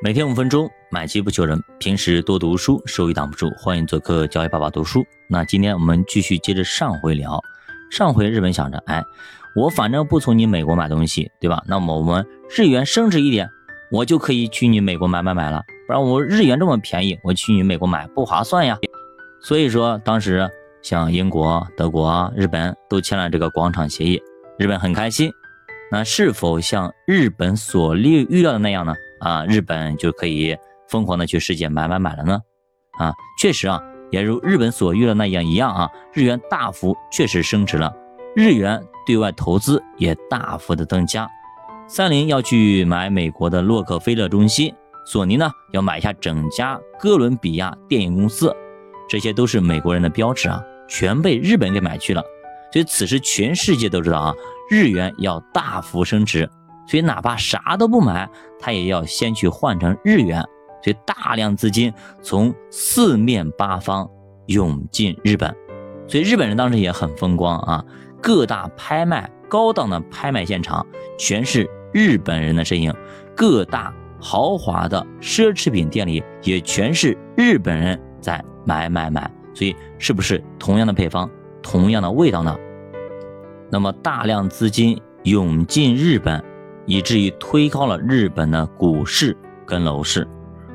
每天五分钟，买机不求人。平时多读书，收益挡不住。欢迎做客教育爸爸读书。那今天我们继续接着上回聊。上回日本想着，哎，我反正不从你美国买东西，对吧？那么我们日元升值一点，我就可以去你美国买买买了。不然我日元这么便宜，我去你美国买不划算呀。所以说，当时像英国、德国、日本都签了这个广场协议，日本很开心。那是否像日本所预预料的那样呢？啊，日本就可以疯狂的去世界买买买了呢？啊，确实啊，也如日本所预料那样一样啊，日元大幅确实升值了，日元对外投资也大幅的增加。三菱要去买美国的洛克菲勒中心，索尼呢要买下整家哥伦比亚电影公司，这些都是美国人的标志啊，全被日本给买去了。所以此时全世界都知道啊。日元要大幅升值，所以哪怕啥都不买，他也要先去换成日元。所以大量资金从四面八方涌进日本，所以日本人当时也很风光啊！各大拍卖、高档的拍卖现场全是日本人的身影，各大豪华的奢侈品店里也全是日本人在买买买。所以是不是同样的配方、同样的味道呢？那么大量资金涌进日本，以至于推高了日本的股市跟楼市，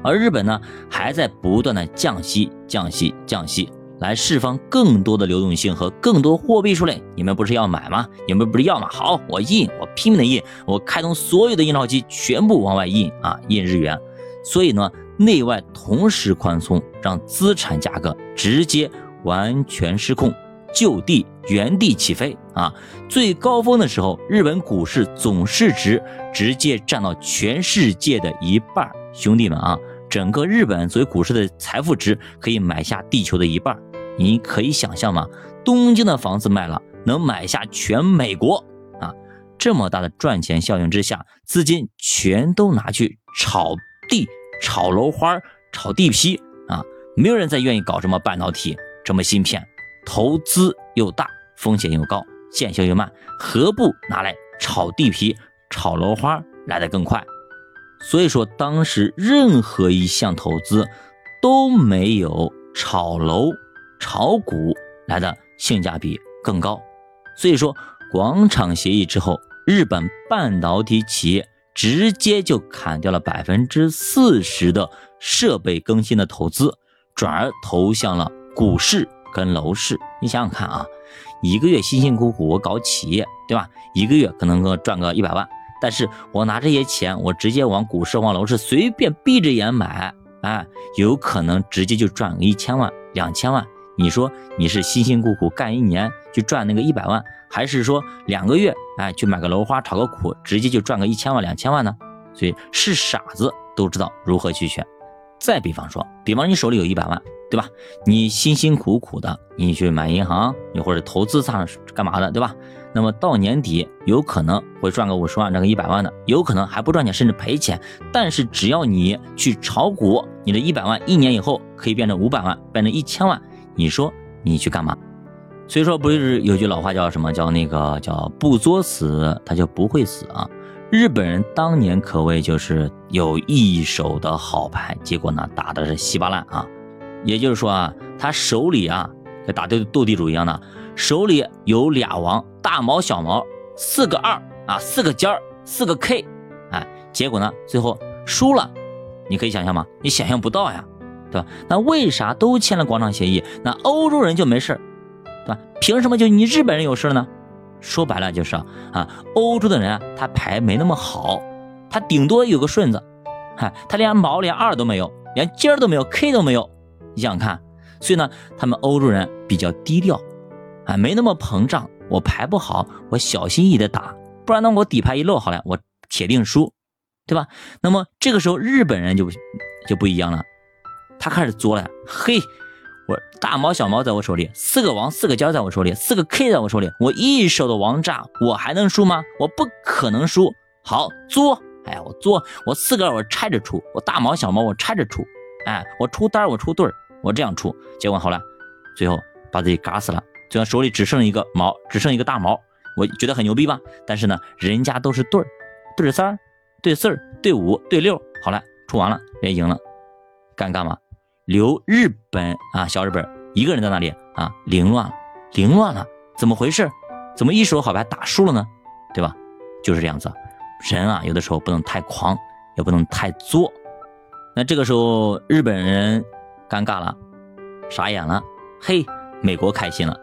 而日本呢还在不断的降息、降息、降息，来释放更多的流动性和更多货币出来。你们不是要买吗？你们不是要吗？好，我印，我拼命的印，我开通所有的印钞机，全部往外印啊，印日元。所以呢，内外同时宽松，让资产价格直接完全失控。就地原地起飞啊！最高峰的时候，日本股市总市值直接占到全世界的一半。兄弟们啊，整个日本作为股市的财富值可以买下地球的一半。你可以想象吗？东京的房子卖了，能买下全美国啊！这么大的赚钱效应之下，资金全都拿去炒地、炒楼花、炒地皮啊！没有人再愿意搞什么半导体、什么芯片。投资又大，风险又高，见效又慢，何不拿来炒地皮、炒楼花来得更快？所以说，当时任何一项投资都没有炒楼、炒股来的性价比更高。所以说，广场协议之后，日本半导体企业直接就砍掉了百分之四十的设备更新的投资，转而投向了股市。跟楼市，你想想看啊，一个月辛辛苦苦我搞企业，对吧？一个月可能够赚个一百万，但是我拿这些钱，我直接往股市、往楼市随便闭着眼买，哎，有可能直接就赚个一千万、两千万。你说你是辛辛苦苦干一年就赚那个一百万，还是说两个月哎去买个楼花炒个股，直接就赚个一千万、两千万呢？所以是傻子都知道如何去选。再比方说，比方你手里有一百万。对吧？你辛辛苦苦的，你去买银行，你或者投资上干嘛的，对吧？那么到年底有可能会赚个五十万，赚个一百万的，有可能还不赚钱，甚至赔钱。但是只要你去炒股，你的一百万一年以后可以变成五百万，变成一千万，你说你去干嘛？所以说不是有句老话叫什么？叫那个叫不作死，他就不会死啊。日本人当年可谓就是有一手的好牌，结果呢打的是稀巴烂啊。也就是说啊，他手里啊，跟打斗斗地主一样的，手里有俩王，大毛小毛，四个二啊，四个尖儿，四个 K，哎，结果呢，最后输了，你可以想象吗？你想象不到呀，对吧？那为啥都签了广场协议，那欧洲人就没事对吧？凭什么就你日本人有事呢？说白了就是啊，欧洲的人啊，他牌没那么好，他顶多有个顺子，嗨，他连毛连二都没有，连尖儿都没有，K 都没有。你想想看，所以呢，他们欧洲人比较低调，啊，没那么膨胀。我牌不好，我小心翼翼的打，不然呢，我底牌一露好了，我铁定输，对吧？那么这个时候日本人就就不一样了，他开始作了。嘿，我大毛小毛在我手里，四个王四个尖在我手里，四个 K 在我手里，我一手的王炸，我还能输吗？我不可能输。好作，哎呀，我作，我四个我拆着出，我大毛小毛我拆着出，哎，我出单我出对儿。我这样出，结果好了，最后把自己嘎死了。最后手里只剩一个毛，只剩一个大毛，我觉得很牛逼吧？但是呢，人家都是对儿，对三儿，对四儿，对五，对六，好了，出完了，人家赢了，尴尬吗？留日本啊，小日本一个人在那里啊，凌乱，凌乱了，怎么回事？怎么一手好牌打输了呢？对吧？就是这样子，人啊，有的时候不能太狂，也不能太作。那这个时候日本人尴尬了，傻眼了。嘿，美国开心了，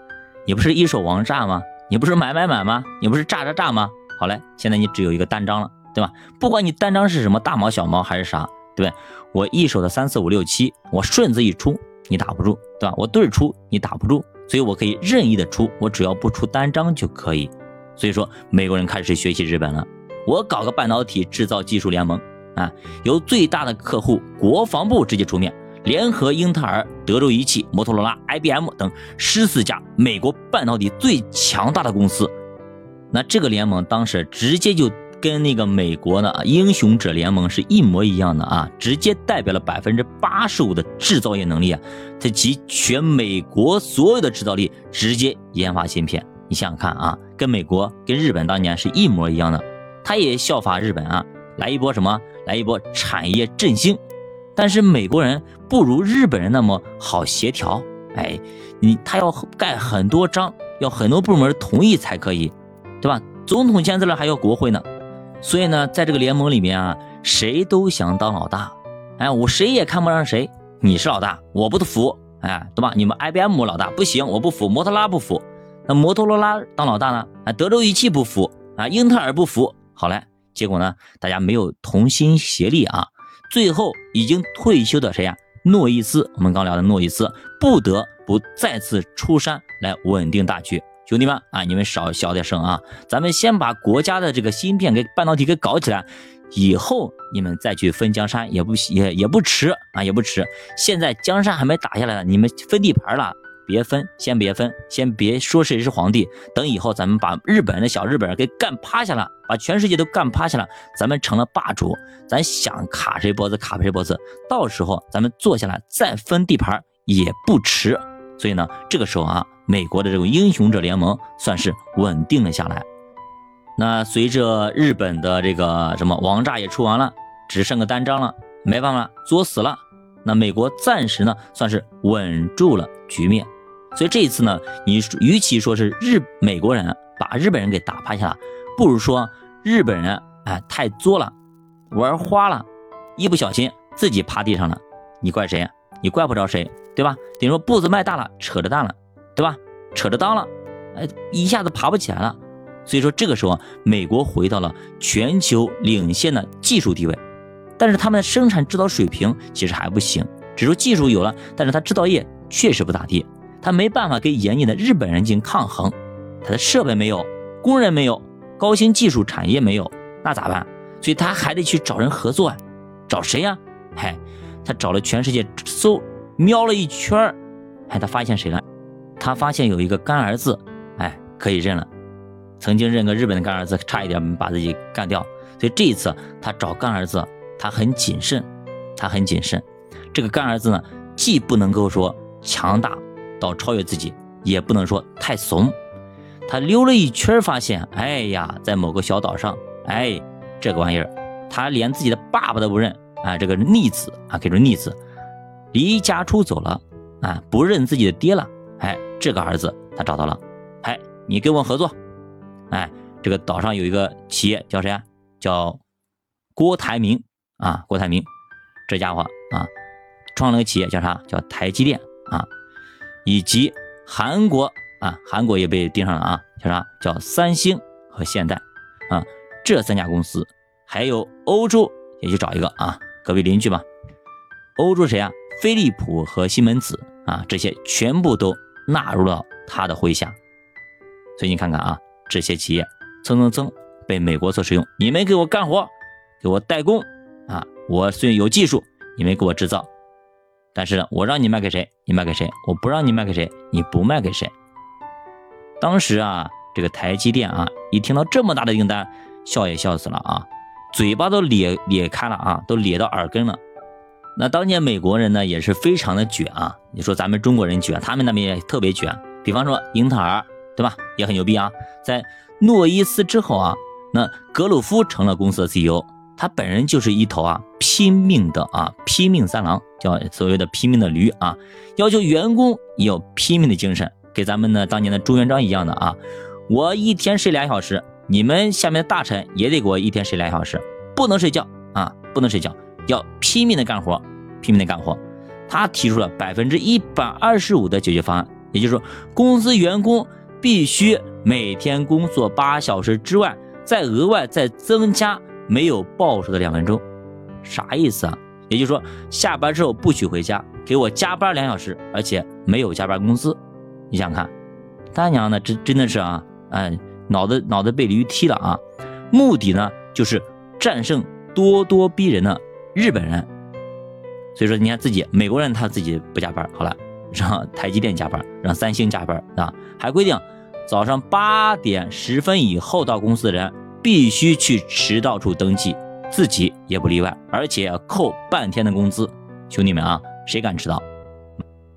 你不是一手王炸吗？你不是买买买吗？你不是炸炸炸吗？好嘞，现在你只有一个单张了，对吧？不管你单张是什么大毛小毛还是啥，对不对？我一手的三四五六七，我顺子一出，你打不住，对吧？我对出，你打不住，所以我可以任意的出，我只要不出单张就可以。所以说，美国人开始学习日本了。我搞个半导体制造技术联盟啊，由最大的客户国防部直接出面，联合英特尔、德州仪器、摩托罗拉、IBM 等十四家美国半导体最强大的公司。那这个联盟当时直接就跟那个美国的英雄者联盟是一模一样的啊，直接代表了百分之八十五的制造业能力啊，它集全美国所有的制造力，直接研发芯片。你想想看啊，跟美国、跟日本当年是一模一样的，他也效法日本啊，来一波什么？来一波产业振兴。但是美国人不如日本人那么好协调，哎，你他要盖很多章，要很多部门同意才可以，对吧？总统签字了还要国会呢。所以呢，在这个联盟里面啊，谁都想当老大，哎，我谁也看不上谁。你是老大，我不服，哎，对吧？你们 IBM 老大不行，我不服，摩托拉不服。那摩托罗拉当老大呢？啊，德州仪器不服啊，英特尔不服。好嘞，结果呢，大家没有同心协力啊，最后已经退休的谁呀？诺伊斯，我们刚聊的诺伊斯，不得不再次出山来稳定大局。兄弟们啊，你们少小点声啊，咱们先把国家的这个芯片给半导体给搞起来，以后你们再去分江山也不也也不迟啊，也不迟。现在江山还没打下来呢，你们分地盘了。别分，先别分，先别说谁是皇帝。等以后咱们把日本的小日本人给干趴下了，把全世界都干趴下了，咱们成了霸主，咱想卡谁脖子卡谁脖子。到时候咱们坐下来再分地盘也不迟。所以呢，这个时候啊，美国的这种英雄者联盟算是稳定了下来。那随着日本的这个什么王炸也出完了，只剩个单张了，没办法，作死了。那美国暂时呢算是稳住了局面。所以这一次呢，你与其说是日美国人把日本人给打趴下了，不如说日本人哎太作了，玩花了，一不小心自己趴地上了，你怪谁？你怪不着谁，对吧？等于说步子迈大了，扯着蛋了，对吧？扯着裆了，哎，一下子爬不起来了。所以说这个时候，美国回到了全球领先的技术地位，但是他们的生产制造水平其实还不行，只说技术有了，但是他制造业确实不咋地。他没办法跟严谨的日本人进行抗衡，他的设备没有，工人没有，高新技术产业没有，那咋办？所以他还得去找人合作啊，找谁呀？嗨，他找了全世界搜瞄了一圈儿，哎，他发现谁了？他发现有一个干儿子，哎，可以认了。曾经认个日本的干儿子，差一点把自己干掉。所以这一次他找干儿子，他很谨慎，他很谨慎。这个干儿子呢，既不能够说强大。到超越自己也不能说太怂，他溜了一圈发现，哎呀，在某个小岛上，哎，这个玩意儿，他连自己的爸爸都不认啊，这个逆子啊，可以说逆子，离家出走了啊，不认自己的爹了，哎，这个儿子他找到了，哎，你跟我合作，哎，这个岛上有一个企业叫谁啊？叫郭台铭啊，郭台铭，这家伙啊，创了个企业叫啥？叫台积电啊。以及韩国啊，韩国也被盯上了啊，叫啥？叫三星和现代啊，这三家公司，还有欧洲也去找一个啊，隔壁邻居吧。欧洲谁啊？飞利浦和西门子啊，这些全部都纳入了他的麾下。所以你看看啊，这些企业蹭蹭蹭被美国所使用，你们给我干活，给我代工啊，我虽然有技术，你们给我制造。但是呢，我让你卖给谁，你卖给谁；我不让你卖给谁，你不卖给谁。当时啊，这个台积电啊，一听到这么大的订单，笑也笑死了啊，嘴巴都咧咧开了啊，都咧到耳根了。那当年美国人呢，也是非常的卷啊。你说咱们中国人卷，他们那边也特别卷。比方说英特尔，对吧？也很牛逼啊。在诺伊斯之后啊，那格鲁夫成了公司的 CEO。他本人就是一头啊拼命的啊拼命三郎，叫所谓的拼命的驴啊，要求员工也有拼命的精神，给咱们呢当年的朱元璋一样的啊，我一天睡俩小时，你们下面的大臣也得给我一天睡俩小时，不能睡觉啊，不能睡觉，要拼命的干活，拼命的干活。他提出了百分之一百二十五的解决方案，也就是说，公司员工必须每天工作八小时之外，再额外再增加。没有报酬的两分钟，啥意思啊？也就是说，下班之后不许回家，给我加班两小时，而且没有加班工资。你想看，他娘的，这真的是啊，哎，脑子脑子被驴踢了啊！目的呢，就是战胜咄咄逼人的日本人。所以说，你看自己美国人他自己不加班，好了，让台积电加班，让三星加班啊，还规定早上八点十分以后到公司的人。必须去迟到处登记，自己也不例外，而且扣半天的工资。兄弟们啊，谁敢迟到？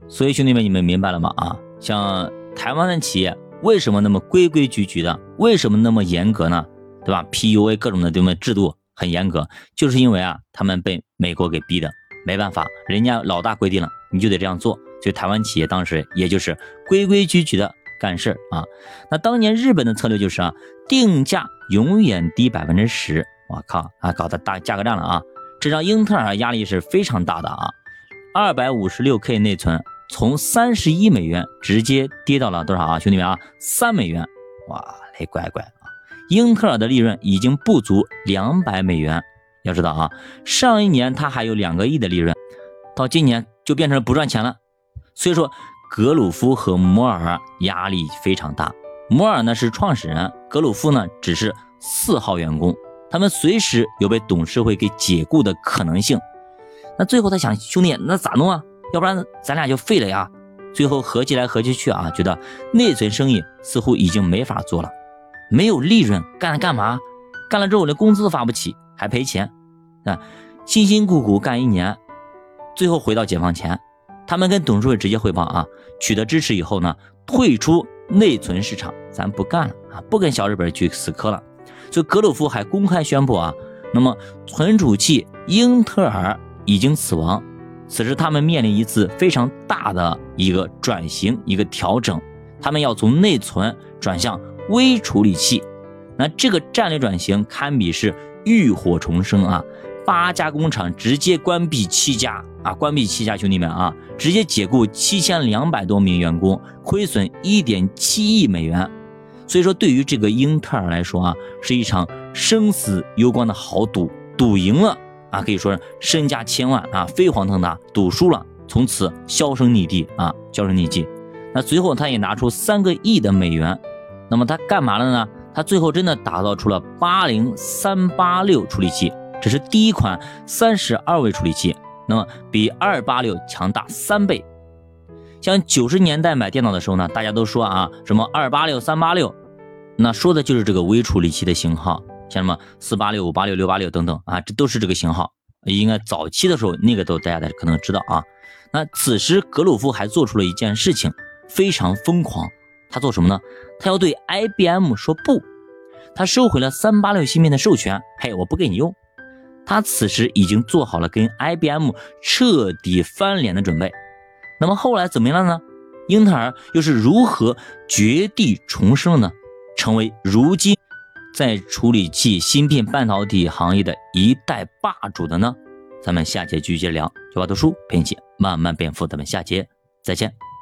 所以兄弟们，你们明白了吗？啊，像台湾的企业为什么那么规规矩矩的？为什么那么严格呢？对吧？PUA 各种的这么制度很严格，就是因为啊，他们被美国给逼的，没办法，人家老大规定了，你就得这样做。所以台湾企业当时也就是规规矩矩的。干事啊，那当年日本的策略就是啊，定价永远低百分之十。我靠啊，搞的大价格战了啊！这让英特尔压力是非常大的啊。二百五十六 K 内存从三十一美元直接跌到了多少啊？兄弟们啊，三美元！哇嘞乖乖啊！英特尔的利润已经不足两百美元。要知道啊，上一年它还有两个亿的利润，到今年就变成不赚钱了。所以说。格鲁夫和摩尔压力非常大。摩尔呢是创始人，格鲁夫呢只是四号员工，他们随时有被董事会给解雇的可能性。那最后他想，兄弟，那咋弄啊？要不然咱俩就废了呀。最后合计来合计去啊，觉得内存生意似乎已经没法做了，没有利润，干了干嘛？干了之后连工资都发不起，还赔钱啊！辛辛苦苦干一年，最后回到解放前。他们跟董事会直接汇报啊，取得支持以后呢，退出内存市场，咱不干了啊，不跟小日本去死磕了。所以格鲁夫还公开宣布啊，那么存储器英特尔已经死亡。此时他们面临一次非常大的一个转型，一个调整，他们要从内存转向微处理器。那这个战略转型堪比是浴火重生啊。八家工厂直接关闭七家啊！关闭七家，兄弟们啊，直接解雇七千两百多名员工，亏损一点七亿美元。所以说，对于这个英特尔来说啊，是一场生死攸关的豪赌，赌赢了啊，可以说身家千万啊，飞黄腾达；赌输了，从此销声匿迹啊，销声匿迹。那最后他也拿出三个亿的美元，那么他干嘛了呢？他最后真的打造出了八零三八六处理器。这是第一款三十二位处理器，那么比二八六强大三倍。像九十年代买电脑的时候呢，大家都说啊，什么二八六、三八六，那说的就是这个微处理器的型号，像什么四八六、五八六、六八六等等啊，这都是这个型号。应该早期的时候，那个都大家可能知道啊。那此时格鲁夫还做出了一件事情，非常疯狂。他做什么呢？他要对 IBM 说不，他收回了三八六芯片的授权。嘿，我不给你用。他此时已经做好了跟 IBM 彻底翻脸的准备。那么后来怎么样了呢？英特尔又是如何绝地重生呢？成为如今在处理器芯片半导体行业的一代霸主的呢？咱们下节继续聊。九八读书陪你一起慢慢变富，咱们下节再见。